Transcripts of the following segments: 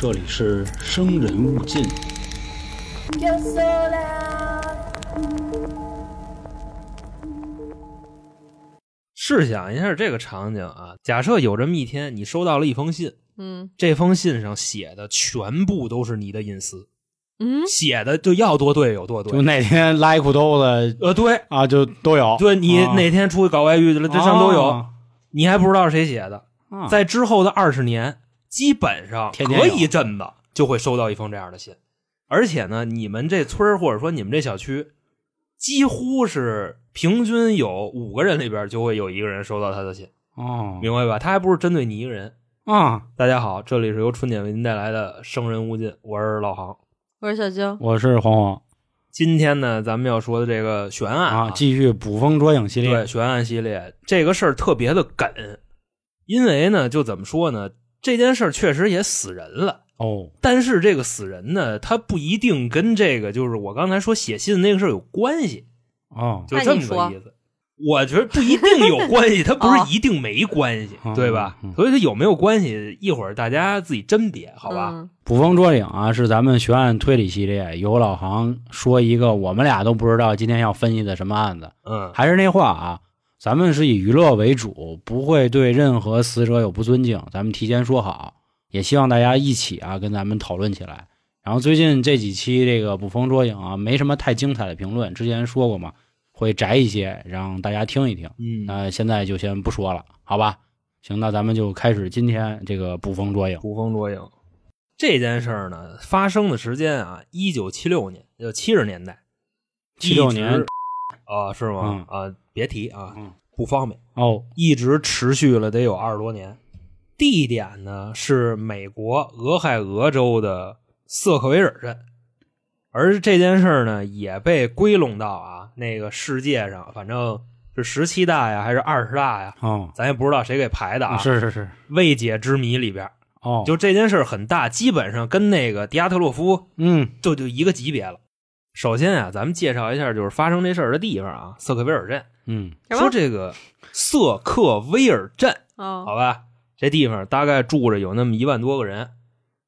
这里是生人勿近。Yo sola. 试想一下这个场景啊，假设有这么一天，你收到了一封信，嗯这封信上写的全部都是你的隐私，嗯，写的就要多对有多对就对。那天拉一裤兜子呃，对，啊，就都有。对你啊哪天出去搞外遇去了，这上都有，啊你还不知道是谁写的。啊在之后的二十年，基本上隔天天一阵子就会收到一封这样的信，而且呢，你们这村儿或者说你们这小区，几乎是平均有五个人里边就会有一个人收到他的信，哦。明白吧？他还不是针对你一个人。啊，大家好，这里是由春姐为您带来的《生人勿近》，我是老航。我是小晶，我是黄黄。今天呢，咱们要说的这个悬案啊，继续捕风捉影系列。对悬案系列。这个事儿特别的梗，因为呢，就怎么说呢，这件事儿确实也死人了。哦但是这个死人呢，他不一定跟这个就是我刚才说写信那个事儿有关系，哦就这么个意思。我觉得不一定有关系，他不哦是一定没关系，嗯对吧嗯？所以他有没有关系，一会儿大家自己甄别，好吧？嗯捕风捉影啊，是咱们悬案推理系列，有老航说一个我们俩都不知道今天要分析的什么案子。嗯，还是那话啊，咱们是以娱乐为主，不会对任何死者有不尊敬，咱们提前说好，也希望大家一起啊跟咱们讨论起来。然后最近这几期这个捕风捉影啊，没什么太精彩的评论，之前说过嘛，会摘一些让大家听一听。嗯，那、现在就先不说了，好吧？行，那咱们就开始今天这个捕风捉影。捕风捉影这件事儿呢，发生的时间啊，一九七六年，就七十年代，七六年啊，是吗？啊，别提啊，嗯不方便。哦，一直持续了得有二十多年。地点呢是美国俄亥俄州的瑟克维尔镇，而这件事呢也被归拢到啊那个世界上，反正是十七大呀还是二十大呀，哦，咱也不知道谁给排的啊。是是是，未解之谜里边，哦，就这件事很大，基本上跟那个迪亚特洛夫嗯就就一个级别了。首先啊，咱们介绍一下就是发生这事儿的地方啊，瑟克维尔镇。嗯。说这个瑟克维尔镇，哦。好吧，这地方大概住着有那么一万多个人。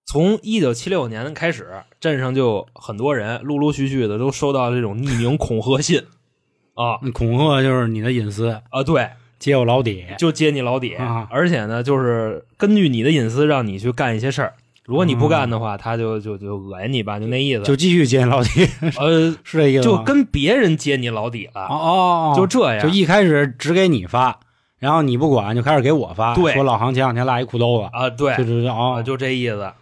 从一九七六年开始，镇上就很多人陆陆续续的都收到这种匿名恐吓信。啊。恐吓就是你的隐私，啊，对，揭我老底。就揭你老底，啊。而且呢，就是根据你的隐私让你去干一些事儿。如果你不干的话，他就就就恶心你吧，就那意思。就继续揭你老底，呃，是这意思？就跟别人揭你老底了，哦哦，哦就这样。就一开始只给你发，然后你不管，就开始给我发，对说老航前两天落一裤兜子，啊，对，就这意思。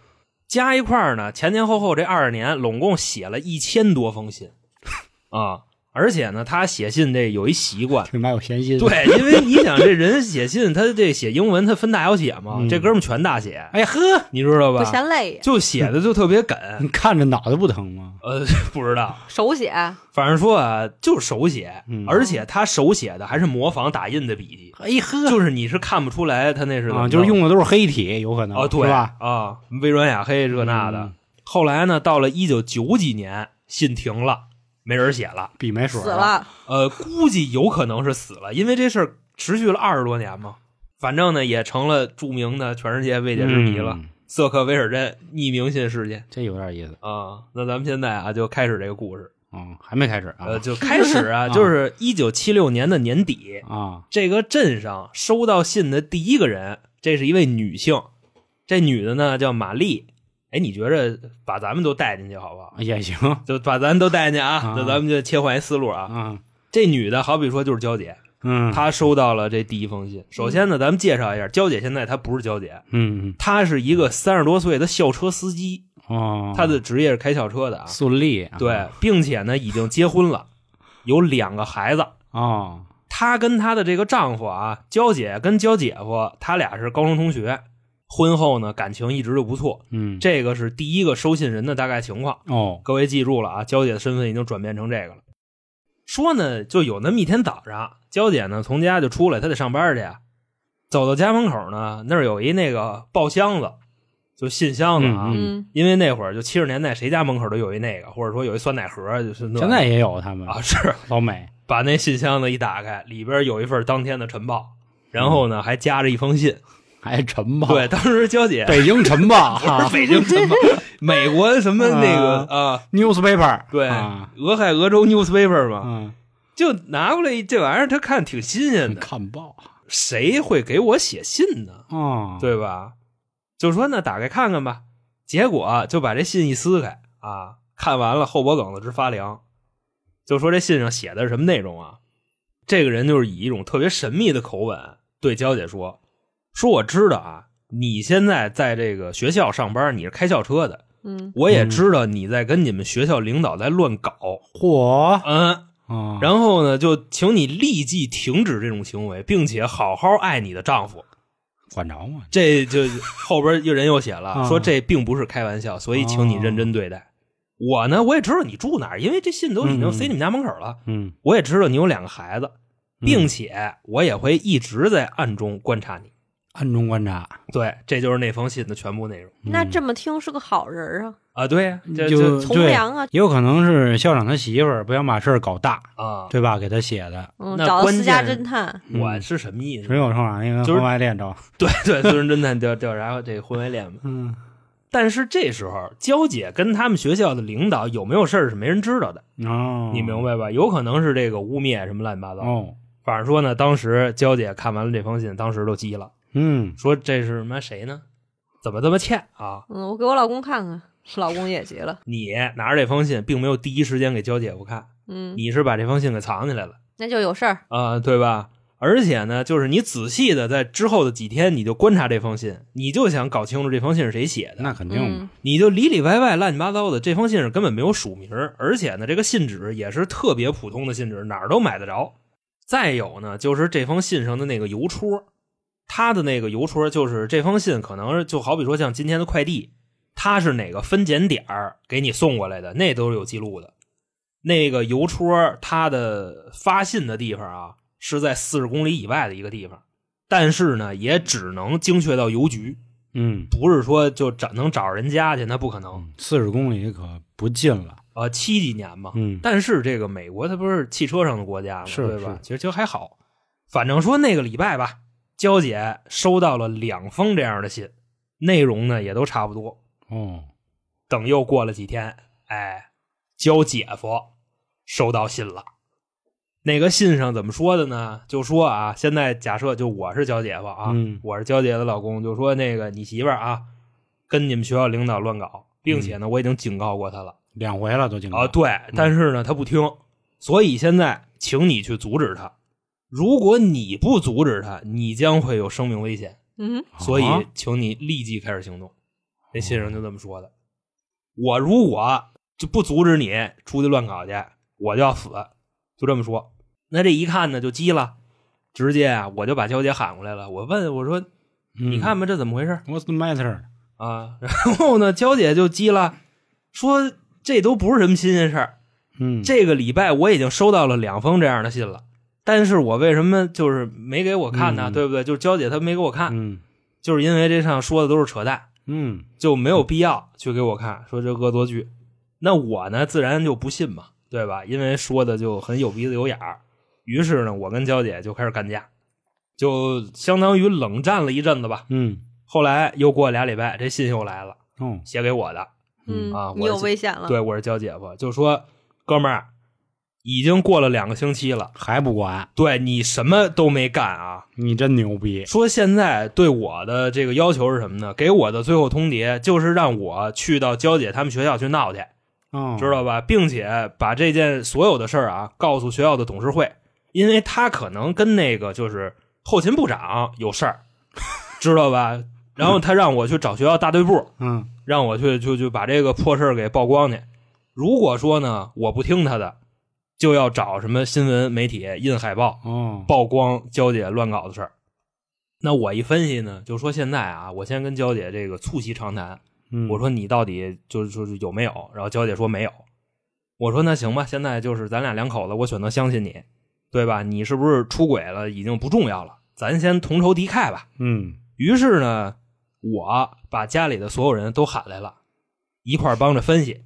加一块儿呢，前前后后这二十年，拢共写了一千多封信 啊！而且呢，他写信这有一习惯，挺蛮有闲心。，对，因为你想这人写信，他这写英文，他分大小写嘛，嗯这哥们儿全大写，哎呵，你知道吧不吧？嫌累，就写的就特别梗，你看着脑袋不疼吗？呃，不知道，手写，反正说啊，就是手写，嗯而且他手写的还是模仿打印的笔迹，哎呵，就是你是看不出来他那是啊，就是用的都是黑体，有可能啊，对吧？啊，微软雅黑这那的。嗯后来呢，到了一九九几年，信停了，没人写了。笔没水死，了，呃，估计有可能是死了，因为这事儿持续了二十多年嘛。反正呢，也成了著名的全世界未解之谜了。嗯瑟克威尔镇匿名信事件这有点意思。啊，那咱们现在啊就开始这个故事。嗯，还没开始啊呃，就开始 啊，就是一九七六年的年底，啊，这个镇上收到信的第一个人，这是一位女性，这女的呢叫玛丽。哎，你觉着把咱们都带进去好不好？也行 就把咱都带进去啊啊，那咱们就切换一思路啊。啊，这女的好比说就是娇姐，嗯，她收到了这第一封信。首先呢，咱们介绍一下，娇姐现在她不是娇姐，嗯嗯她是一个三十多岁的校车司机，哦，她的职业是开校车的啊。顺利啊对，并且呢已经结婚了，有两个孩子。哦，她跟她的这个丈夫啊，娇姐跟娇姐夫，他俩是高中同学，婚后呢感情一直就不错。嗯，这个是第一个收信人的大概情况。哦，各位记住了啊，娇姐的身份已经转变成这个了。说呢，就有那么一天早上，娇姐呢从家就出来，她得上班去，走到家门口呢，那儿有一那个报箱子，就信箱子啊。嗯嗯，因为那会儿就七十年代，谁家门口都有一那个，或者说有一酸奶盒，就是那现在也有他们啊是老美，把那信箱子一打开，里边有一份当天的晨报，然后呢还夹着一封信，还沉吧，对，，当时娇姐北京晨报，不是北京晨报，美国什么那个啊，newspaper，对，啊，俄亥俄州 newspaper 嘛，嗯，就拿过来这玩意儿，他看挺新鲜的，看报。谁会给我写信呢？啊，，对吧？就说那打开看看吧，结果就把这信一撕开啊，看完了后脖梗子直发凉。就说这信上写的是什么内容啊？这个人就是以一种特别神秘的口吻对娇姐说：“说我知道啊，你现在在这个学校上班，你是开校车的，嗯我也知道你在跟你们学校领导在乱搞，嚯嗯，啊，然后呢，就请你立即停止这种行为，并且好好爱你的丈夫。”管着吗？这就后边又人又写了，啊说这并不是开玩笑，所以请你认真对待。我呢，我也知道你住哪儿，因为这信都已经嗯塞你们家门口了。嗯，我也知道你有两个孩子，嗯并且我也会一直在暗中观察你。暗中观察，对，这就是那封信的全部内容。那嗯这么听是个好人啊，啊！对呀，这就就从良啊，也有可能是校长他媳妇儿不想把事儿搞大，啊，对吧？给他写的，嗯，找到私家侦探，嗯。我是什么意思？只？有上哪那个就是婚外恋找，对对，私人侦探调调查这个婚外恋嘛。嗯，但是这时候，娇姐跟他们学校的领导有没有事儿是没人知道的，哦，你明白吧？有可能是这个污蔑什么乱七八糟。哦，反正说呢，当时娇姐看完了这封信，当时都急了，嗯，说这是什么谁呢？怎么这么欠啊？嗯，我给我老公看看，老公也急了，你拿着这封信，并没有第一时间给娇姐夫看，嗯，你是把这封信给藏起来了那就有事儿，啊、对吧？而且呢，就是你仔细的在之后的几天，你就观察这封信，你就想搞清楚这封信是谁写的，那肯定你就里里外外乱七八糟的，这封信是根本没有署名，而且呢，这个信纸也是特别普通的信纸，哪儿都买得着。再有呢，就是这封信上的那个邮戳，它的那个邮戳就是这封信可能就好比说像今天的快递，他是哪个分拣点儿给你送过来的，那都是有记录的。那个邮戳他的发信的地方啊，是在四十公里以外的一个地方，但是呢，也只能精确到邮局。嗯，不是说就找能找人家去，那不可能。四十公里可不近了，呃，七几年嘛，嗯，但是这个美国它不是汽车上的国家嘛，对吧？是其实就还好，反正说那个礼拜吧，娇姐收到了两封这样的信，内容呢也都差不多。哦，等又过了几天，哎，娇姐夫收到信了。那个信上怎么说的呢？就说啊，现在假设就我是娇姐夫啊，嗯我是娇姐的老公，就说那个你媳妇儿啊，跟你们学校领导乱搞，并且呢，我已经警告过他了两回了都警告啊，对，但是呢，他不听，所以现在请你去阻止她。如果你不阻止他，你将会有生命危险。嗯，所以啊请你立即开始行动。那信上就这么说的。我如果就不阻止你出去乱搞去，我就要死，就这么说。那这一看呢，就急了，直接啊，我就把娇姐喊过来了。我问我说：“嗯你看吧，这怎么回事，What's the matter？啊？” 然后呢，娇姐就急了，说：“这都不是什么新鲜事儿。嗯，这个礼拜我已经收到了两封这样的信了，但是我为什么就是没给我看呢？嗯对不对？就是娇姐她没给我看，嗯就是因为这上说的都是扯淡。”嗯就没有必要去给我看说这恶作剧。那我呢，自然就不信嘛，对吧？因为说的就很有鼻子有眼儿。于是呢，我跟娇姐就开始干架，就相当于冷战了一阵子吧。嗯，后来又过俩礼拜，这信又来了，嗯，写给我的。嗯啊，你有危险了，对，我是娇姐夫，就说哥们儿，已经过了两个星期了，还不管，对你什么都没干啊。你真牛逼，说现在对我的这个要求是什么呢？给我的最后通牒就是让我去到娇姐他们学校去闹去，哦，知道吧？并且把这件所有的事儿啊告诉学校的董事会，因为他可能跟那个就是后勤部长有事儿，知道吧？然后他让我去找学校大队部，嗯让我去就就把这个破事儿给曝光去。如果说呢我不听他的，就要找什么新闻媒体印海报，哦，曝光娇姐乱搞的事儿。那我一分析呢，就说现在啊，我先跟娇姐这个促膝长谈，嗯我说你到底就是就是有没有？然后娇姐说没有。我说那行吧，现在就是咱俩两口子，我选择相信你，对吧？你是不是出轨了已经不重要了，咱先同仇敌忾吧。嗯于是呢，我把家里的所有人都喊来了，一块儿帮着分析。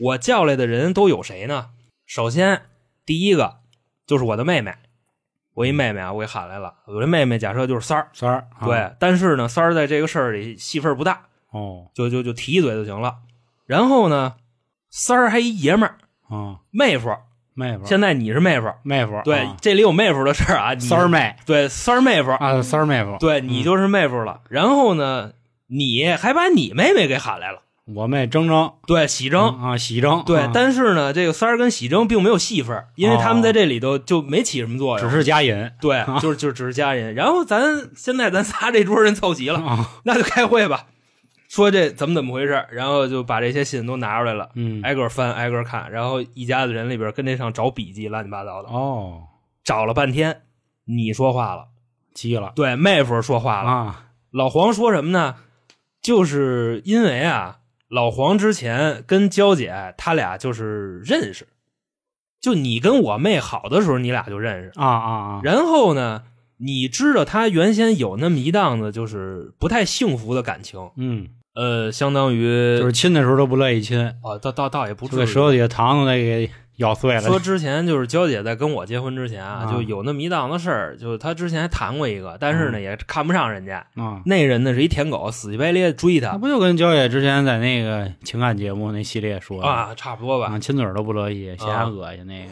我叫来的人都有谁呢？首先，第一个就是我的妹妹，我一妹妹啊，我给喊来了。我这妹妹假设就是三儿，三儿，啊对，但是呢，三儿在这个事儿里戏份不大，哦就就就提一嘴就行了。然后呢，三儿还一爷们儿，啊，妹夫。妹夫，现在你是妹夫，妹夫，对，啊这里有妹夫的事儿啊。三儿，妹对，三儿妹夫，啊，三儿妹夫，对你就是妹夫了。然后呢，你还把你妹妹给喊来了，我妹铮铮对，喜征。啊，喜铮，对啊，但是呢，这个三儿跟喜铮并没有戏份儿，因为他们在这里头就没起什么作用，只是加引对，就是就只是家人。然后咱现在咱仨这桌人凑齐了，啊，那就开会吧，说这怎么怎么回事，然后就把这些信都拿出来了，嗯，挨个翻，挨个看，然后一家子人里边跟这上找笔记，乱七八糟的，哦，找了半天，你说话了，急了。对，妹夫说话了，啊，老黄说什么呢？就是因为啊，老黄之前跟娇姐他俩就是认识，就你跟我妹好的时候，你俩就认识。啊啊啊，然后呢，你知道他原先有那么一档子就是不太幸福的感情，嗯，呃，相当于就是亲的时候都不乐意亲，啊，倒倒倒也不就给至于。舌头底下糖都得给咬碎了，说之前就是娇姐在跟我结婚之前啊，啊就有那么一档子事儿，就是她之前还谈过一个，但是呢、嗯也看不上人家。啊。那人呢是一舔狗，死乞白咧追她那不就跟娇姐之前在那个情感节目那系列说的啊，差不多吧。啊，亲嘴儿都不乐意，嫌啊恶心那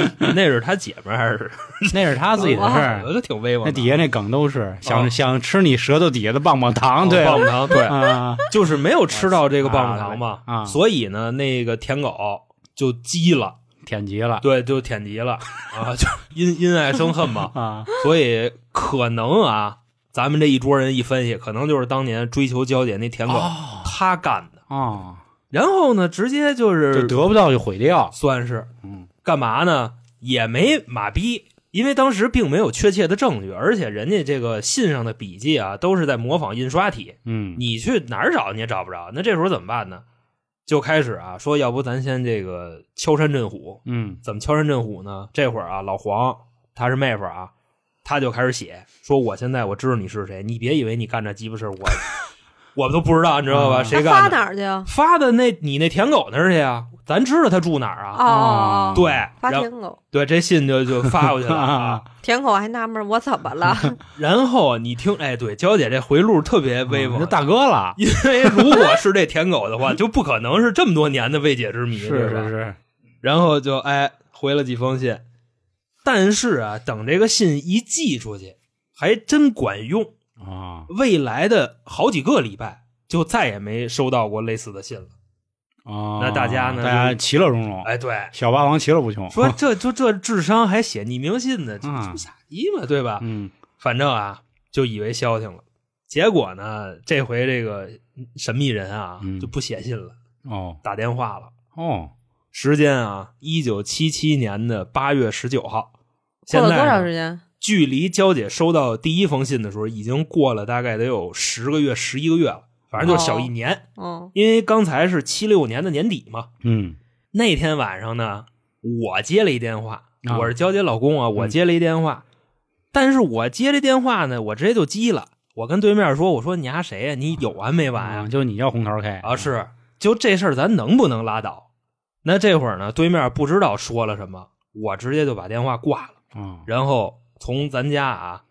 个，那是她姐们儿还是？那是她自己的事 我儿。觉得挺威风。那底下那梗都是想、啊想吃你舌头底下的棒棒糖，哦对棒棒糖，对，啊，就是没有吃到这个棒棒糖嘛，啊所以呢，那个舔狗就激了，舔急了。对，就舔急了。啊，就因因爱生恨嘛，啊。所以可能啊，咱们这一桌人一分析，可能就是当年追求娇姐那舔狗、哦。他干的，哦，然后呢，直接就就是得不到就毁掉，算是。嗯。干嘛呢？也没马逼。因为当时并没有确切的证据，而且人家这个信上的笔记啊，都是在模仿印刷体，嗯。你去哪儿找你也找不着。那这时候怎么办呢？就开始啊，说要不咱先这个敲山震虎。嗯怎么敲山震虎呢？这会儿啊，老黄他是妹夫啊，他就开始写，说我现在我知道你是谁，你别以为你干这鸡巴事儿我 我都不知道，你知道吧？啊谁干的？哪儿去啊？发的那你那舔狗那儿去呀？咱知道他住哪儿啊？哦，对，发舔狗，对，这信就就发过去了啊。舔狗还纳闷我怎么了？然后你听，哎，对，娇姐这回路特别威风，这大哥了，因为如果是这舔狗的话，就不可能是这么多年的未解之谜，是是是，然后就哎回了几封信，但是啊，等这个信一寄出去，还真管用。啊未来的好几个礼拜，就再也没收到过类似的信了。啊，那大家呢大家其乐融融，哎，对，小霸王其乐无穷，说这就这智商还写匿名信呢，这不傻逼嘛，对吧？嗯反正啊，就以为消停了。结果呢，这回这个神秘人啊，嗯就不写信了，哦打电话了。哦时间啊，一九七七年的八月十九号。过了多现在呢少时间？距离娇姐收到第一封信的时候，已经过了大概得有十个月、十一个月了，反正就是小一年。嗯，因为刚才是七六年的年底嘛。嗯那天晚上呢，我接了一电话，啊我是娇姐老公啊，我嗯接了一电话，但是我接这电话呢，我直接就急了，我跟对面说：“我说你丫谁呀、你有完没完呀、啊，就你叫红桃 K 啊，是，就这事儿咱能不能拉倒？那这会儿呢，对面不知道说了什么，我直接就把电话挂了，嗯然后从咱家啊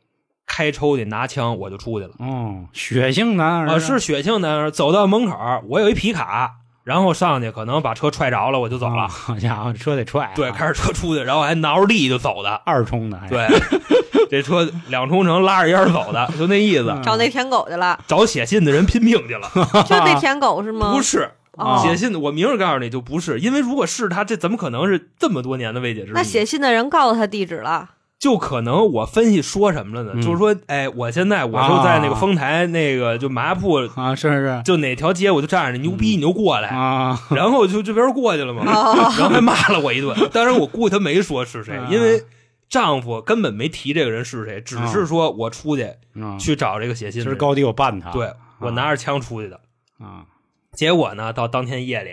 开抽屉拿枪我就出去了。哦，血性男儿啊，是血性男儿，走到门口，我有一皮卡，然后上去可能把车踹着了，我就走了。啊好家伙，车得踹啊，对，开着车出去，然后还挠着地就走的。二冲的，还，对，这车两冲程拉着烟走的，就那意思。嗯找那舔狗去了，找写信的人拼命去了，就那舔狗是吗？不是哦写信的，我明儿告诉你就不是，因为如果是他，这怎么可能是这么多年的未解之谜？那写信的人告诉他地址了，就可能我分析说什么了呢？嗯。就是说，哎，我现在我就在那个丰台那个就麻铺，啊，是是是。就哪条街我就站着，牛逼你就过来，啊，然后就这边过去了嘛，哦。然后还骂了我一顿。当然我估计他没说是谁，啊因为丈夫根本没提这个人是谁，只是说我出去啊去找这个写信的人。今儿高低我办他，对我拿着枪出去的，啊。结果呢，到当天夜里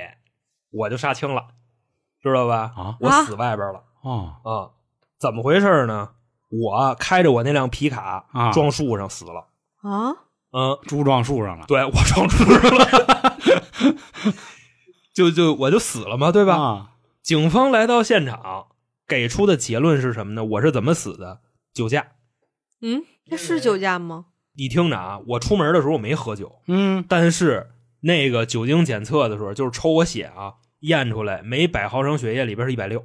我就杀青了，知道吧？啊。我死外边了。啊。啊！怎么回事呢？我开着我那辆皮卡啊撞树上死了。啊，嗯，猪撞树上了，对我撞树上了，就就我就死了嘛，对吧？啊警方来到现场，给出的结论是什么呢？我是怎么死的？酒驾。嗯，那是酒驾吗？你听着啊，我出门的时候我没喝酒，嗯，但是那个酒精检测的时候，就是抽我血啊，验出来每百毫升血液里边是一百六，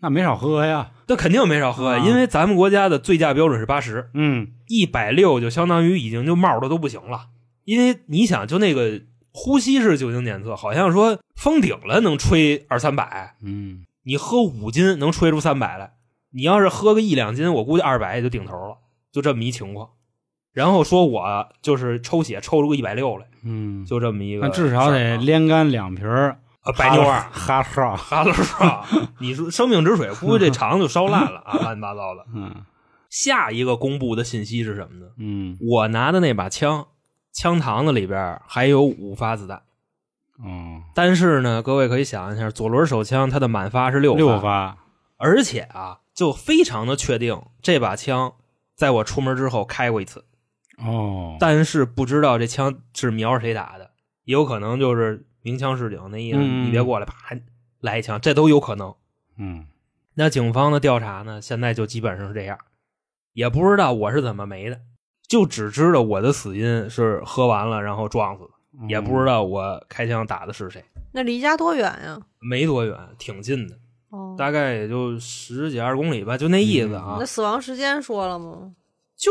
那没少喝呀。那肯定没少喝，啊因为咱们国家的醉驾标准是八十，嗯一百六就相当于已经就冒的都不行了。因为你想，就那个呼吸式酒精检测，好像说封顶了能吹二三百，嗯，你喝五斤能吹出三百来，你要是喝个一两斤，我估计二百也就顶头了，就这么一情况。然后说我就是抽血抽出个一百六来，嗯，就这么一个那至少得啊连干两瓶儿啊白牛二哈少。哈喽少，你说生命之水，估计这肠子烧烂了啊，乱七八糟的。嗯下一个公布的信息是什么呢？嗯我拿的那把枪，枪膛子里边还有五发子弹，哦，但是呢，各位可以想一下，左轮手枪它的满发是六发，六发。而且啊，就非常的确定这把枪在我出门之后开过一次，哦，但是不知道这枪是瞄着谁打的，也有可能就是鸣枪示警那意思，嗯你别过来，啪来一枪，这都有可能。嗯那警方的调查呢，现在就基本上是这样，也不知道我是怎么没的，就只知道我的死因是喝完了然后撞死的，嗯也不知道我开枪打的是谁。那离家多远呀？没多远，挺近的，哦，大概也就十几二十公里吧，就那意思啊那，死亡时间说了吗？就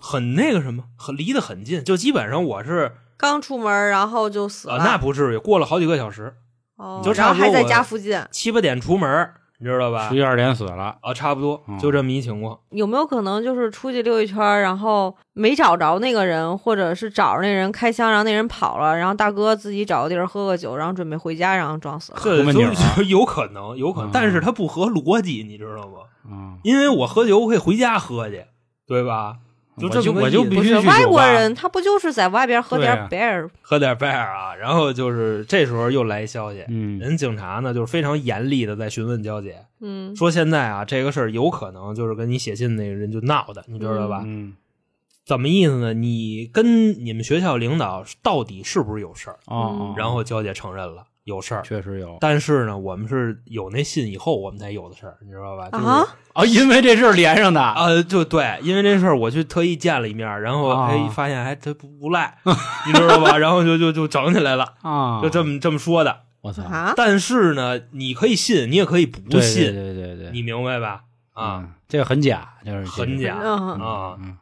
很那个什么，很离得很近，就基本上我是刚出门然后就死啊、了？那不至于，过了好几个小时，哦，就差然后还在家附近，七八点出门，你知道吧十？一二点死了。啊，差不多嗯就这么一情况。有没有可能就是出去溜一圈，然后没找着那个人，或者是找着那人开枪，然后那人跑了，然后大哥自己找个地儿喝个酒，然后准备回家，然后撞死了？这就门顶儿就 有可能，有可能，嗯但是他不合逻辑，你知道吗？嗯，因为我喝酒我可以回家喝去，对吧？就我就这个我就必须不是外国人，他不就是在外边喝点 beer？喝点 beer 啊，然后就是这时候又来消息，嗯人警察呢就是非常严厉的在询问娇姐，嗯，说现在啊这个事儿有可能就是跟你写信那个人就闹的，你知道吧？嗯怎么意思呢？你跟你们学校领导到底是不是有事儿？然后娇姐承认了有事儿，确实有但是呢，我们是有那信以后我们才有的事儿，你知道吧？就是、啊，啊，因为这事儿连上的。呃，就对，因为这事儿我去特意见了一面，然后啊哎发现还他不不赖，你知道吧？然后就就就整起来了，啊，就这么这么说的。我操，啊，但是呢，你可以信，你也可以不对信，对对对对，你明白吧？啊、嗯，这个很假，就是很假嗯啊，嗯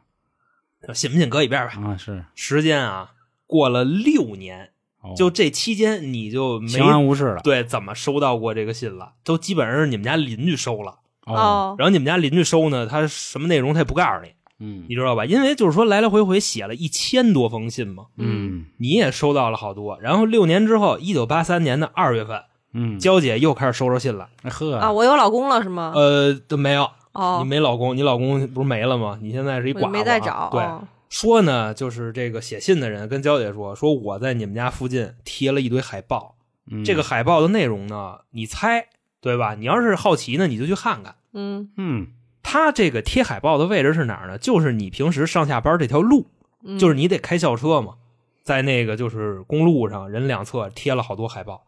信不信搁一边吧。啊是，时间啊，过了六年，哦就这期间你就没相安无事了。对怎么收到过这个信了，都基本上是你们家邻居收了。哦，哦，然后你们家邻居收呢，他什么内容他也不告诉你，嗯你知道吧？因为就是说来来回回写了一千多封信嘛，嗯你也收到了好多。然后六年之后，一九八三年的二月份，嗯，娇姐又开始收着信了。呵啊，我有老公了是吗？呃，都没有，哦你，没老公，你老公不是没了吗？你现在是一寡妇、啊，没再找。对，哦说呢，就是这个写信的人跟娇姐说，说我在你们家附近贴了一堆海报，嗯这个海报的内容呢，你猜对吧？你要是好奇呢，你就去看看。嗯嗯他这个贴海报的位置是哪儿呢？就是你平时上下班这条路，嗯，就是你得开校车嘛，在那个就是公路上人两侧贴了好多海报。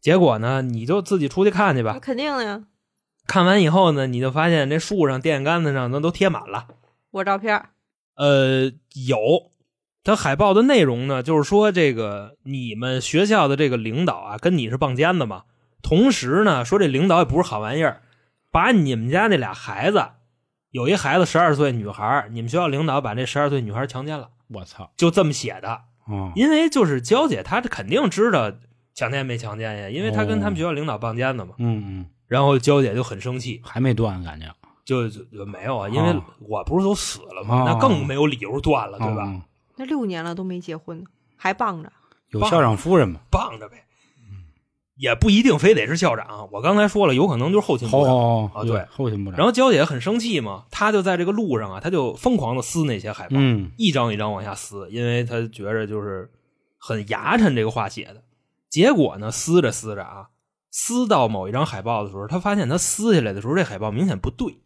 结果呢，你就自己出去看去吧。肯定的呀，看完以后呢，你就发现这树上、电线杆子上那都贴满了。我照片儿。呃，有，他海报的内容呢，就是说这个你们学校的这个领导啊，跟你是棒尖子嘛。同时呢，说这领导也不是好玩意儿，把你们家那俩孩子，有一孩子十二岁女孩，你们学校领导把这十二岁女孩强奸了，我操，就这么写的。哦，因为就是娇姐，她肯定知道强奸没强奸呀，因为她跟他们学校领导棒尖子嘛。嗯嗯，然后娇姐就很生气，还没断，感觉就就就没有啊，因为哦我不是都死了吗？哦那更没有理由断了，对吧？哦那六年了都没结婚呢，还傍着。有校长夫人嘛？傍着呗，也不一定非得是校长。我刚才说了，有可能就是后勤部长。哦啊对后勤部长。然后娇姐很生气嘛，她就在这个路上啊，她就疯狂的撕那些海报，嗯一张一张往下撕，因为她觉着就是很牙碜这个话写的。结果呢，撕着撕着啊，撕到某一张海报的时候，她发现她撕下来的时候，这海报明显不对。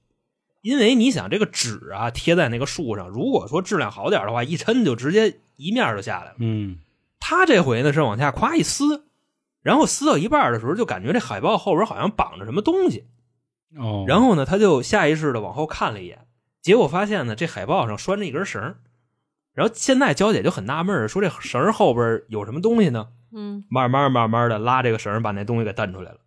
因为你想，这个纸啊贴在那个树上，如果说质量好点的话，一抻就直接一面就下来了。嗯他这回呢是往下夸一撕，然后撕到一半的时候，就感觉这海报后边好像绑着什么东西，哦，然后呢，他就下意识的往后看了一眼，结果发现呢，这海报上拴着一根绳儿然后现在娇姐就很纳闷儿，说这绳儿后边有什么东西呢？嗯，慢慢慢慢的拉这个绳儿，把那东西给蹬出来了。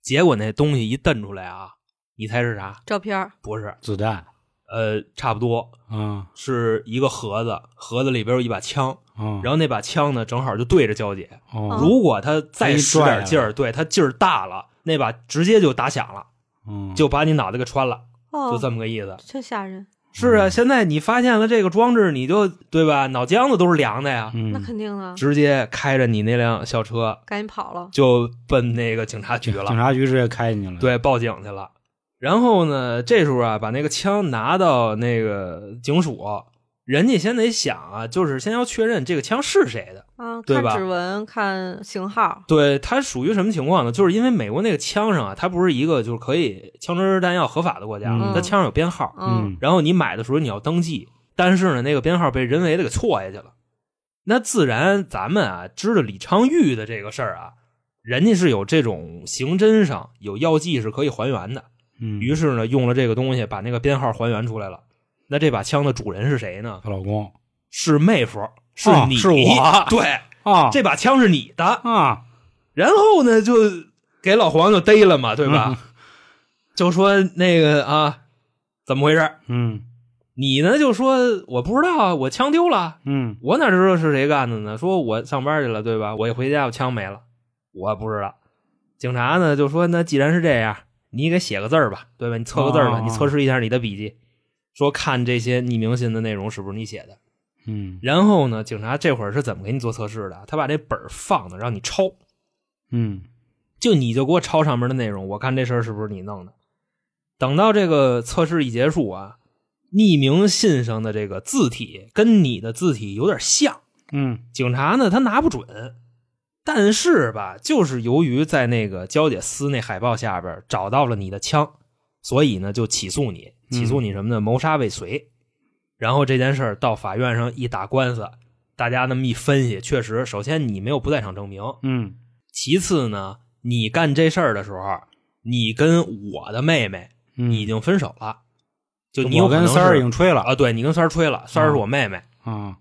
结果那东西一蹬出来啊，你猜是啥？照片不是，子弹呃，差不多嗯是一个盒子，盒子里边有一把枪，嗯，然后那把枪呢正好就对着娇姐。哦，如果他再使点劲哎儿，对他劲儿大了，那把直接就打响了，嗯就把你脑袋给穿了，哦，就这么个意思。真吓人。是啊，现在你发现了这个装置，你就对吧？脑浆子都是凉的呀，嗯那肯定的，直接开着你那辆校车赶紧跑了。就奔那个警察局了警。察局直接开进去了。，对，报警去了。然后呢，这时候啊，把那个枪拿到那个警署，人家先得想啊，就是先要确认这个枪是谁的。啊，对吧看指纹，看型号。对，它属于什么情况呢？就是因为美国那个枪上啊，它不是一个就是可以枪支弹药合法的国家，嗯它枪上有编号，嗯，然后你买的时候你要登记，但是呢，那个编号被人为的给错下去了。那自然咱们啊知道李昌钰的这个事儿啊，人家是有这种刑侦上有药剂是可以还原的。嗯，于是呢，用了这个东西把那个编号还原出来了。那这把枪的主人是谁呢？她老公是妹夫，是你，哦是我 对，啊，这把枪是你的。啊，然后呢，就给老黄就逮了嘛，对吧？嗯 就说那个啊，怎么回事？嗯你呢就说我不知道啊，我枪丢了，嗯我哪知道是谁干的呢？说我上班去了，对吧？我一回家我枪没了，我不知道。警察呢就说那既然是这样，你给写个字儿吧，对吧？你测个字儿吧，哦你测试一下你的笔记，说看这些匿名信的内容是不是你写的。嗯然后呢，警察这会儿是怎么给你做测试的？他把这本儿放那，让你抄，嗯就你就给我抄上面的内容，我看这事儿是不是你弄的。等到这个测试一结束啊，匿名信上的这个字体跟你的字体有点像，嗯警察呢他拿不准，但是吧，就是由于在那个娇姐撕那海报下边找到了你的枪，所以呢就起诉你，起诉你什么呢？谋杀未遂。然后这件事儿到法院上一打官司，大家那么一分析，确实，首先你没有不在场证明，嗯。其次呢，你干这事儿的时候，你跟我的妹妹嗯，已经分手了，就你有我可能是跟三儿已经吹了。啊，对你跟三儿吹了，三儿是我妹妹，啊，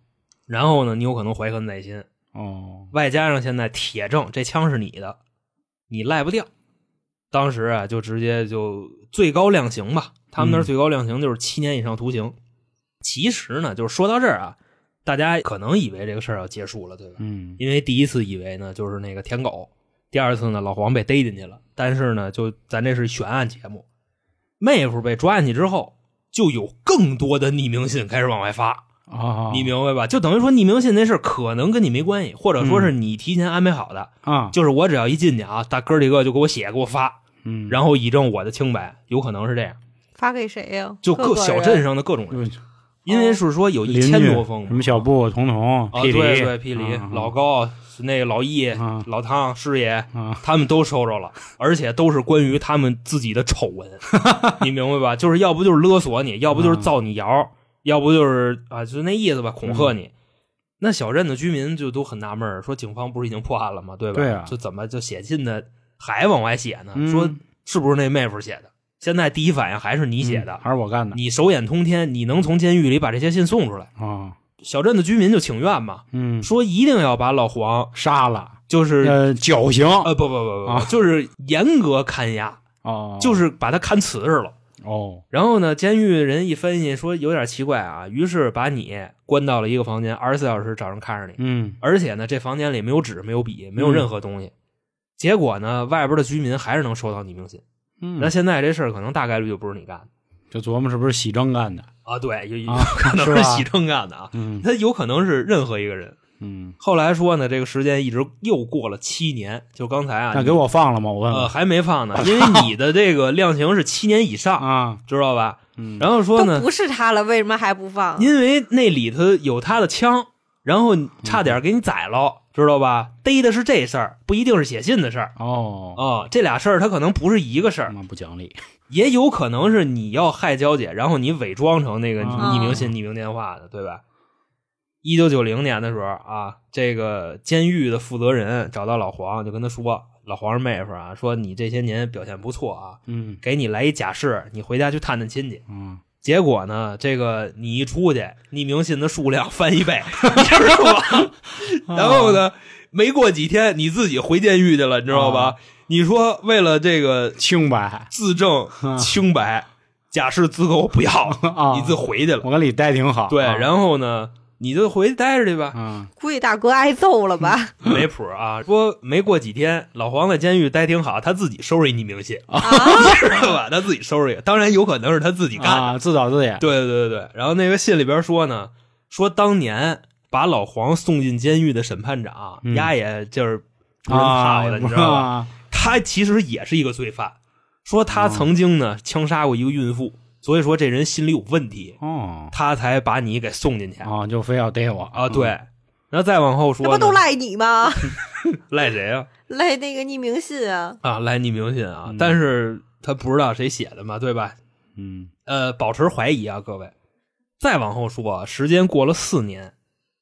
然后呢，你有可能怀恨在心，哦，外加上现在铁证这枪是你的，你赖不掉。当时啊，就直接就最高量刑吧，他们那最高量刑就是七年以上徒刑。其实呢，就是说到这儿啊，大家可能以为这个事儿要结束了，对吧？嗯因为第一次以为呢就是那个舔狗，第二次呢老黄被逮进去了，但是呢就咱这是悬案节目，妹夫被抓进去之后，就有更多的匿名信开始往外发，啊，你明白吧？就等于说匿名信那事儿可能跟你没关系，或者说是你提前安排好的，啊，就是我只要一进去啊，大哥几个就给我写给我发，嗯，然后以证我的清白，有可能是这样，发给谁呀？就各小镇上的各种人，因为是说有一千多封什么小布、彤彤、啊，霹雳，对对，霹雳、啊老高、那个老易、啊。老汤、师爷，啊，他们都收着了，而且都是关于他们自己的丑闻，你明白吧？就是要不就是勒索你，要不就是造你谣，要不就是啊，就那意思吧，恐吓你。那小镇的居民就都很纳闷儿，说警方不是已经破案了吗？对吧？对啊就怎么就写信的还往外写呢？嗯说是不是那妹夫写的？现在第一反应还是你写的，嗯还是我干的你手眼通天，你能从监狱里把这些信送出来。啊，小镇的居民就请愿嘛，嗯，说一定要把老黄，杀了，就是呃，绞刑呃不不不不，啊就是严格看押，哦，就是把他看瓷实了。哦，然后呢，监狱人一分析说有点奇怪啊，于是把你关到了一个房间，二十四小时找人看着你，嗯。而且呢，这房间里没有纸、没有笔、没有任何东西。结果呢，外边的居民还是能收到匿名信。嗯，那现在这事儿可能大概率就不是你干的。就琢磨是不是喜正干的，啊，对，有可能是喜正干的啊，嗯。他有可能是任何一个人。嗯，后来说呢，这个时间一直又过了七年，就刚才啊，那给我放了吗？我问呃还没放呢，因为你的这个量刑是七年以上，啊，知道吧？嗯，然后说呢，不是他了，为什么还不放？因为那里头有他的枪，然后差点给你宰了，知道吧？逮的是这事儿，不一定是写信的事儿哦，啊、这俩事儿他可能不是一个事儿，那不讲理，也有可能是你要害娇姐，然后你伪装成那个啊匿名信、匿名电话的，对吧？一九九零年的时候啊，这个监狱的负责人找到老黄，就跟他说：“老黄是妹夫啊，说你这些年表现不错啊，嗯。给你来一假释，你回家去探探亲戚。嗯。结果呢，这个你一出去，匿名信的数量翻一倍，你知道吧？然后呢，没过几天你自己回监狱去了，你知道吧？啊。你说为了这个清白。自证清白，假释资格我不要，啊，你自回去了。我跟你待挺好，对，啊。然后呢，你就回去待着去吧，嗯估计大哥挨揍了吧？没谱啊。说没过几天，老黄在监狱待挺好，他自己收拾一匿名信，啊，知道吧？他自己收拾一个，当然有可能是他自己干的。啊，自导自演，对对对对，然后那个信里边说呢，说当年把老黄送进监狱的审判长，嗯丫也就是不是啊，泡的，你知道吧？吧？他其实也是一个罪犯，说他曾经呢枪杀过一个孕妇，所以说这人心里有问题，哦他才把你给送进去啊，就非要逮我啊。对，然后再往后说呢，那不都赖你吗？赖谁啊？赖那个匿名信啊！啊，赖匿名信啊，嗯但是他不知道谁写的嘛，对吧？嗯呃，保持怀疑啊，各位。再往后说啊，时间过了四年，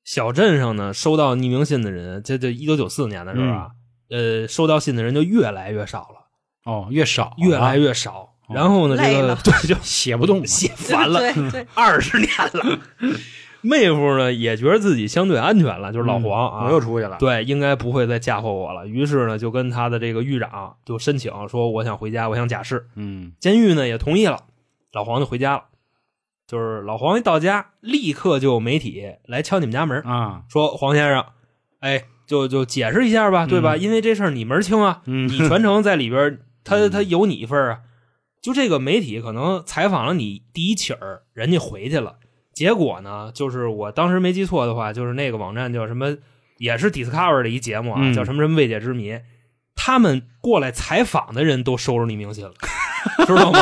小镇上呢收到匿名信的人，这这一九九四年的时候啊，呃，收到信的人就越来越少了，哦，越少越来越越少。然后呢，这个 对就写不动了，写烦了，对对，二十年了。妹夫呢也觉得自己相对安全了，就是老黄啊，嗯我又出去了，对，应该不会再嫁祸我了。于是呢，就跟他的这个狱长就申请说，我想回家，我想假释。嗯监狱呢也同意了，老黄就回家了。就是老黄一到家，立刻就有媒体来敲你们家门，啊，说黄先生，哎，就就解释一下吧，对吧？嗯因为这事儿你门清啊，嗯，你全程在里边，他嗯他有你一份儿啊。就这个媒体可能采访了你第一起儿，人家回去了，结果呢，就是我当时没记错的话，就是那个网站叫什么，也是 Discover 的一节目啊，嗯叫什么什么未解之谜。他们过来采访的人都收着你名信了，知道吗？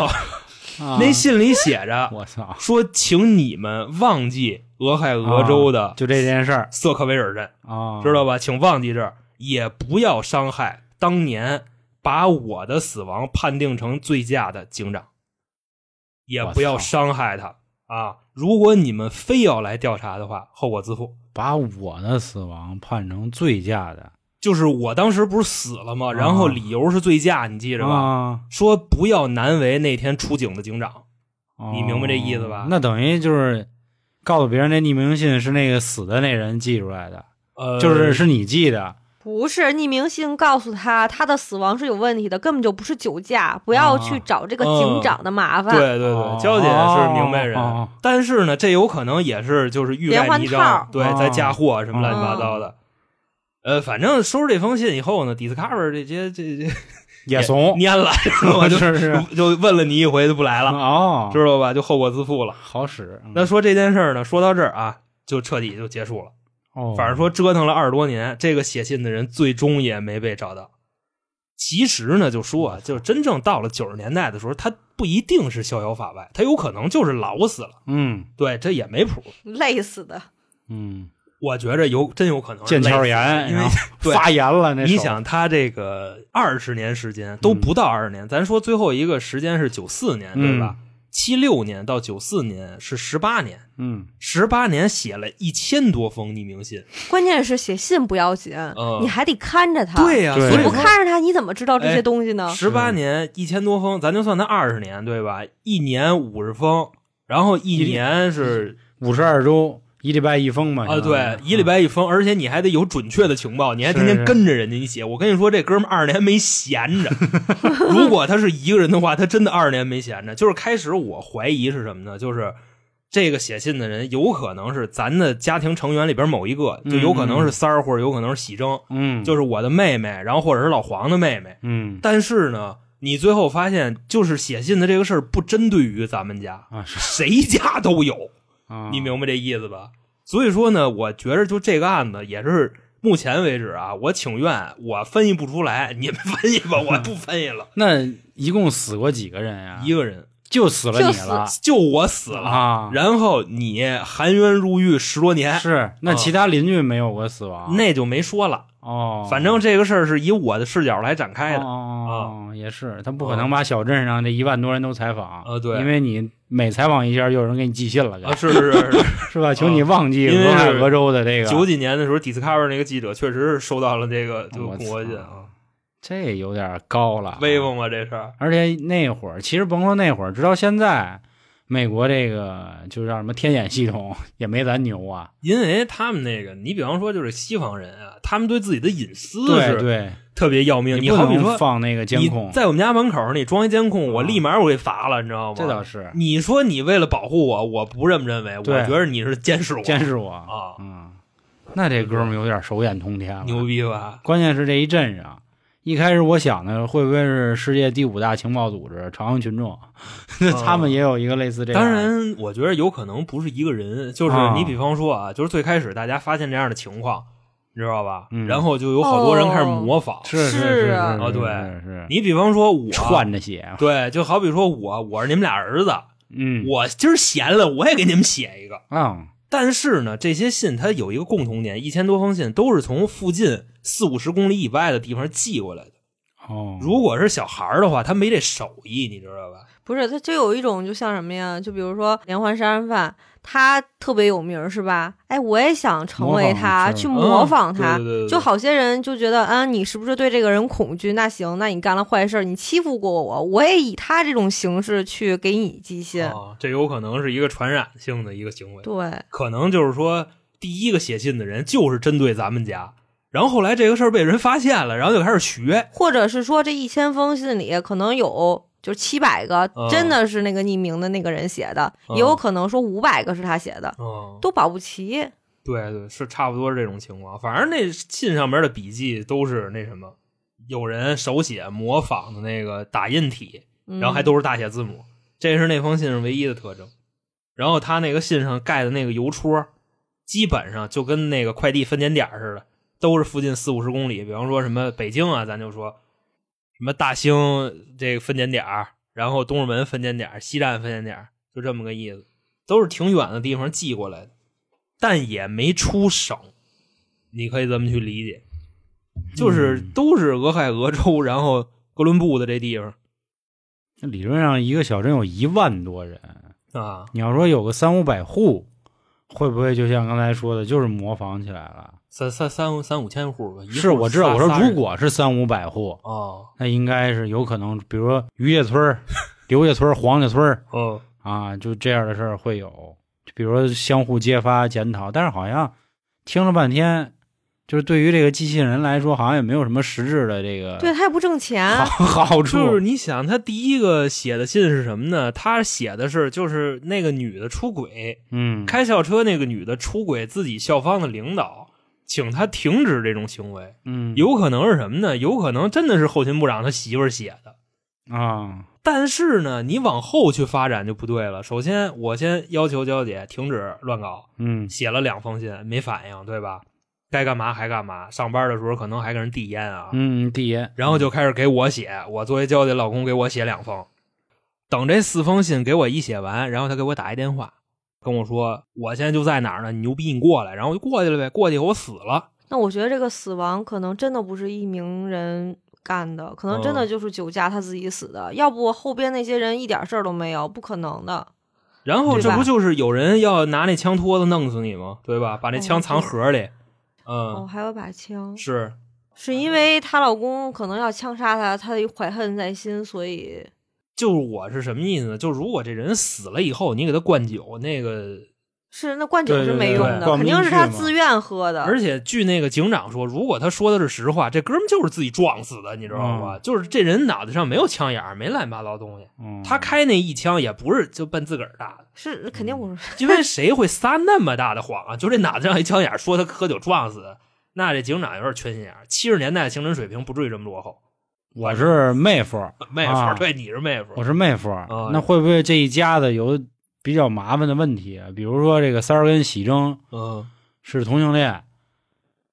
啊那信里写着我操，说，请你们忘记俄亥俄州的就这件事儿瑟克维尔镇，啊，知道吧？请忘记这儿，也不要伤害当年把我的死亡判定成醉驾的警长，也不要伤害他啊！如果你们非要来调查的话，后果自负。把我的死亡判成醉驾的，就是我当时不是死了吗？啊然后理由是醉驾，你记着吧？啊，说不要难为那天出警的警长。哦你明白这意思吧那等于就是告诉别人，那匿名信是那个死的那人寄出来的，呃，就是是你寄的，不是匿名信告诉他他的死亡是有问题的，根本就不是酒驾，不要去找这个警长的麻烦。对对哦对，娇姐是明白人，哦但是呢，这有可能也是就是欲盖弥连环彰套，对，哦在嫁祸什么乱七八糟的。呃，反正收拾这封信以后呢，Discover 这些这这 也怂，蔫了，知道吧？就是是 就问了你一回就不来了，哦，知道吧？就后果自负了。好使。嗯那说这件事儿呢，说到这儿啊，就彻底就结束了。哦，反正说折腾了二十多年，这个写信的人最终也没被找到。其实呢，就说啊，就是真正到了九十年代的时候，他不一定是逍遥法外，他有可能就是老死了。嗯对，这也没谱。累死的。嗯，我觉着有真有可能腱鞘炎，因为 发炎了。那你想他这个二十年时间都不到二十年，咱说最后一个时间是九四年，对吧？七六年到九四年是十八年，嗯十八年写了一千多封匿名信。关键是写信不要紧，嗯你还得看着他。对呀、对你不看着他，你怎么知道这些东西呢？十八年一千多封，咱就算他二十年，对吧？一年五十封，然后一年是五十二周，一礼拜一封嘛。啊，对，一礼拜一封，而且你还得有准确的情报，你还天天跟着人家你写。我跟你说，这哥们儿二十年没闲着。如果他是一个人的话，他真的二十年没闲着。就是开始我怀疑是什么呢？就是这个写信的人有可能是咱的家庭成员里边某一个，就有可能是三儿，或者有可能是喜征，嗯，就是我的妹妹，然后或者是老黄的妹妹。嗯但是呢，你最后发现，就是写信的这个事儿不针对于咱们家，啊谁家都有。啊，你明白这意思吧？所以说呢，我觉着就这个案子也是目前为止啊，我请愿我分析不出来，你们 分析吧，我不分析了。那一共死过几个人呀？一个人就死了你了就我死了，啊！然后你含冤入狱十多年，是那啊其他邻居没有过死亡？那就没说了。哦，反正这个事儿是以我的视角来展开的。哦，也是，他不可能把小镇上这一万多人都采访啊对因为你每采访一下，就有人给你寄信了，啊，是是是是，吧？请你忘记俄亥是俄州的这个九几年的时候，Discover 那个记者确实是收到了这个就国信啊，这有点高了，威。风吧这事儿。而且那会儿，其实甭说那会儿，直到现在，美国这个就是叫什么天眼系统也没咱牛啊。因为他们那个，你比方说就是西方人啊，他们对自己的隐私是对。对，特别要命。你好比说，放那个监控，在我们家门口你装一监控，我啊立马我给罚了，你知道吗？这倒是。你说你为了保护我，我不这么认为，我觉得你是监视我，监视我。啊。嗯，那这哥们儿有点手眼通天了，牛逼吧？关键是这一阵上，一开始我想的会不会是世界第五大情报组织朝阳群众，他们也有一个类似这样。当，然，我觉得有可能不是一个人，就是啊你比方说啊，就是最开始大家发现这样的情况，你知道吧？嗯然后就有好多人开始模仿。是是是啊啊对是是你比方说我串着写，对，就好比说我我是你们俩儿子，嗯，我今儿闲了，我也给你们写一个。啊，但是呢，这些信它有一个共同点，一千多封信都是从附近四五十公里以外的地方寄过来的。哦，如果是小孩儿的话，他没这手艺，你知道吧？不是，他就有一种就像什么呀？就比如说连环杀人犯，他特别有名儿是吧？哎，我也想成为他，是去模仿嗯他。对对对对就好些人就觉得，啊，你是不是对这个人恐惧？那行，那你干了坏事儿，你欺负过我，我也以他这种形式去给你寄信。啊，这有可能是一个传染性的一个行为。对，可能就是说，第一个写信的人就是针对咱们家，然后后来这个事儿被人发现了，然后就开始学。或者是说这一千封信里可能有就七百个嗯真的是那个匿名的那个人写的，嗯也有可能说五百个是他写的，嗯，都保不齐。对对，是差不多是这种情况。反正那信上面的笔记都是那什么，有人手写模仿的那个打印体，嗯、然后还都是大写字母，这是那封信上唯一的特征。然后他那个信上盖的那个邮戳，基本上就跟那个快递分拣点似的，都是附近四五十公里。比方说什么北京啊，咱就说什么大兴这个分拣点儿然后东直门分拣点儿西站分拣点儿就这么个意思，都是挺远的地方寄过来的，但也没出省，你可以这么去理解，就是嗯都是俄亥俄州，然后哥伦布的这地方那理论上一个小镇有一万多人，啊。你要说有个三五百户，会不会就像刚才说的，就是模仿起来了？三三三三五千户吧，是我知道，我说如果是三五百户，哦，那应该是有可能，比如说于家村儿、刘家村儿、黄家村儿嗯，啊，就这样的事儿会有。就比如说相互揭发、检讨，但是好像听了半天，就是对于这个机器人来说，好像也没有什么实质的这个对他也不挣钱，好好处。就是你想，他第一个写的信是什么呢？他写的是就是那个女的出轨，嗯，开校车那个女的出轨自己校方的领导，请他停止这种行为。嗯有可能是什么呢？有可能真的是后勤部长他媳妇儿写的。啊，但是呢，你往后去发展就不对了。首先，我先要求娇姐停止乱搞，嗯写了两封信没反应，对吧？该干嘛还干嘛，上班的时候可能还给人递烟啊，嗯，递烟，然后就开始给我写，我作为娇姐老公给我写两封。等这四封信给我一写完，然后他给我打一电话，跟我说我现在就在哪儿呢，你牛逼你过来，然后我就过去了呗。过去我死了，那我觉得这个死亡可能真的不是一名人干的，可能真的嗯就是酒驾他自己死的，要不后边那些人一点事儿都没有，不可能的。然后这不就是有人要拿那枪托子弄死你吗？对吧？把那哦枪藏盒里，哦，嗯，还有把枪，是是因为她老公可能要枪杀她，她怀恨在心，所以就是我是什么意思呢？就如果这人死了以后，你给他灌酒，那个是那灌酒是没用的，肯定是他自愿喝的。而且据那个警长说，如果他说的是实话，这哥们就是自己撞死的，你知道吗？嗯就是这人脑袋上没有枪眼儿，没乱七八糟东西。嗯他开那一枪也不是就奔自个儿打的，是肯定不是，因为谁会撒那么大的谎啊？就这脑袋上一枪眼儿，说他喝酒撞死，那这警长有点缺心眼儿。七十年代的刑侦水平不至于这么落后。我是妹夫，妹夫，啊。对，你是妹夫，我是妹夫，啊那会不会这一家子有比较麻烦的问题啊？比如说这个三儿跟喜征嗯，是同性恋，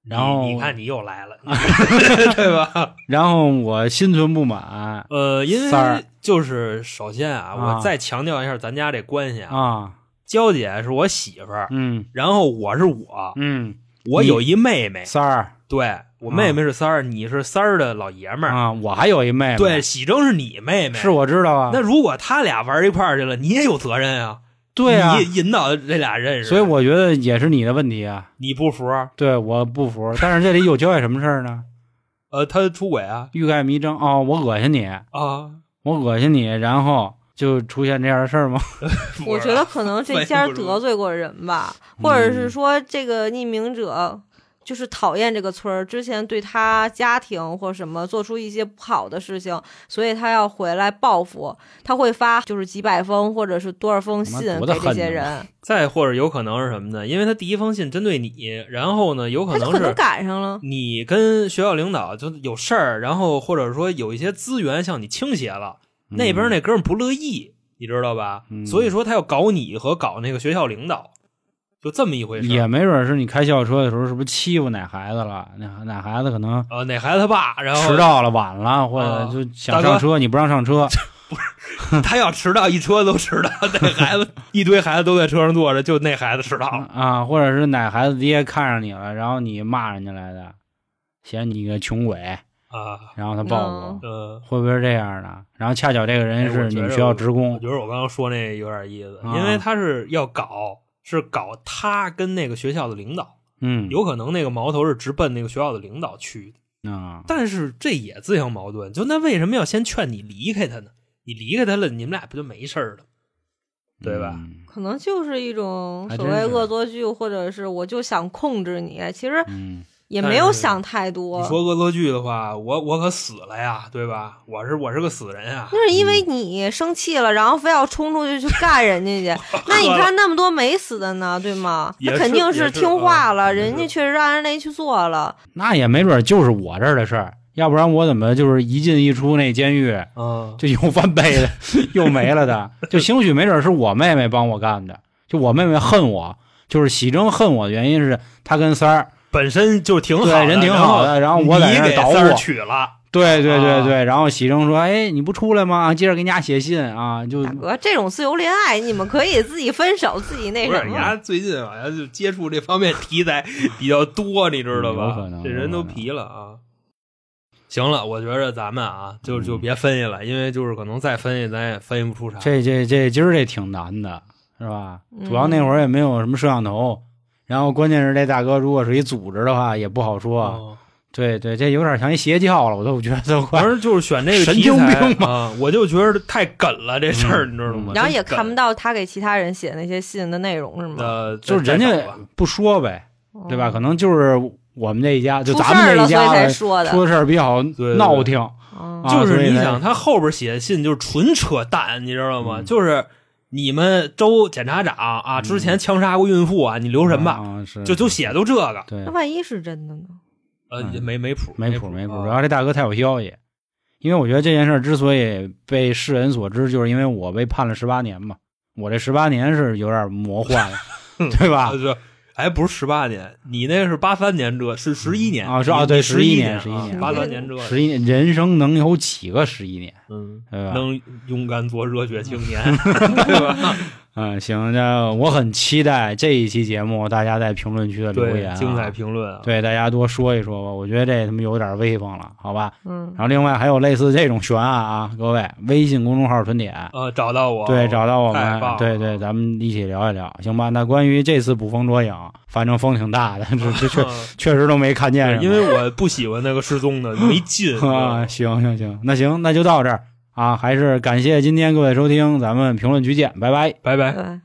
然后你你看你又来了，对吧？然后我心存不满呃，因为就是首先啊，啊我再强调一下咱家这关系啊，啊，娇姐是我媳妇儿，嗯。然后我是我，嗯，我有一妹妹，三儿。对我妹妹是三儿，你是三儿的老爷们儿，啊，我还有一妹妹，对，，喜征是你妹妹，是我知道啊，那如果他俩玩一块儿去了，你也有责任啊。对啊，你引导这俩认识，所以我觉得也是你的问题啊。你不服，对，我不服，但是这里有交代什么事儿呢？呃，他出轨啊。欲盖弥彰。哦，我恶心你，啊，我恶心你，然后就出现这样的事儿吗？我觉得可能这家 得罪过人吧，或者是说这个匿名者就是讨厌这个村儿，之前对他家庭或什么做出一些不好的事情，所以他要回来报复，他会发就是几百封或者是多少封信给这些人，再或者有可能是什么呢？因为他第一封信针对你，然后呢，有可能他可能是赶上了。你跟学校领导就有事儿，然后或者说有一些资源向你倾斜了，那边那哥们儿不乐意，你知道吧？嗯所以说他要搞你和搞那个学校领导，就这么一回事。也没准是你开校车的时候，是不是欺负哪孩子了？哪哪孩子可能呃，哪孩子他爸，然后迟到了、晚了，或者啊就想上车，你不让上车，他要迟到，一车都迟到，那孩子一堆孩子都在车上坐着，就那孩子迟到了。啊，或者是哪孩子爹看上你了，然后你骂人家来的，嫌你个穷鬼，啊，然后他报复，呃，会不会是这样的？然后恰巧这个哎人是你们学校职工。我工觉得我刚刚说那有点意思，啊。因为他是要搞，是搞他跟那个学校的领导，嗯，有可能那个矛头是直奔那个学校的领导去的。啊，但是这也自相矛盾，就那为什么要先劝你离开他呢？你离开他了，你们俩不就没事儿了？对吧？嗯。可能就是一种所谓恶作剧，或者是我就想控制你，其实嗯，也没有想太多。你说恶作剧的话，我我可死了呀，对吧？我是我是个死人啊。那是因为你生气了，然后非要冲出去去干人家去。那你看那么多没死的呢，对吗？也他肯定是听话了，人家确实让人那去做了。那也没准就是我这儿的事儿，要不然我怎么就是一进一出那监狱嗯，就又翻倍的，又没了的？就兴许没准是我妹妹帮我干的，就我妹妹恨我，就是喜征恨我的原因是她跟三儿，本身就挺好的，对人挺好的，然后我在你那儿捣给三儿鼓，娶了，对对对啊对，然后喜生说：“哎，你不出来吗？接着给你家写信啊，就大哥，这种自由恋爱，你们可以自己分手，自己那什么不是。人家最近好像就接触这方面题材比较多，你知道吧有可？能这人都皮了啊。行了，我觉着咱们啊，就就嗯别分析了，因为就是可能再分析，咱也分析不出啥。这这这今儿这挺难的，是吧？嗯主要那会儿也没有什么摄像头，然后关键是这大哥如果是一组织的话，也不好说。哦对对，这有点像一邪教了，我都觉得都快反。正就是选这个神经题材病嘛啊，我就觉得太梗了这事儿，嗯你知道吗？然后也看不到他给其他人写那些信的内容，是吗？呃，就是人家不说呗，对吧？哦可能就是我们这一家，就咱们这一家说的。出的事儿比较对对闹挺。嗯啊就是你想，他后边写的信就是纯扯淡，你知道吗？嗯就是你们州检察长啊，嗯。之前枪杀过孕妇啊，你留神吧，啊，是就就写都这个，对。那，万一是真的呢？呃，没没谱，没谱没谱。啊。主要这大哥太有消息，因为我觉得这件事之所以被世人所知，就是因为我被判了十八年嘛。我这十八年是有点魔幻了，对吧啊？这还不是十八年，你那是八三年这，是十一年啊是啊对十11年，年11年八三年这，十一年，人生能有几个十一年，嗯，对吧？能勇敢做热血青年，对吧？嗯，行，那我很期待这一期节目大家在评论区的留言、，啊，精彩评论啊，对大家多说一说吧。我觉得这他妈有点威风了，好吧？嗯然，后另外还有类似这种悬案啊，各位微信公众号春点，呃，找到我，对，找到我们对对，咱们一起聊一聊，行吧？那关于这次捕风捉影，反正风挺大的，这这确确实都没看见什么，因为我不喜欢那个失踪的，没劲啊，行行行，那行，那就到这儿啊，还是感谢今天各位收听，咱们评论区见，拜拜。拜拜。对。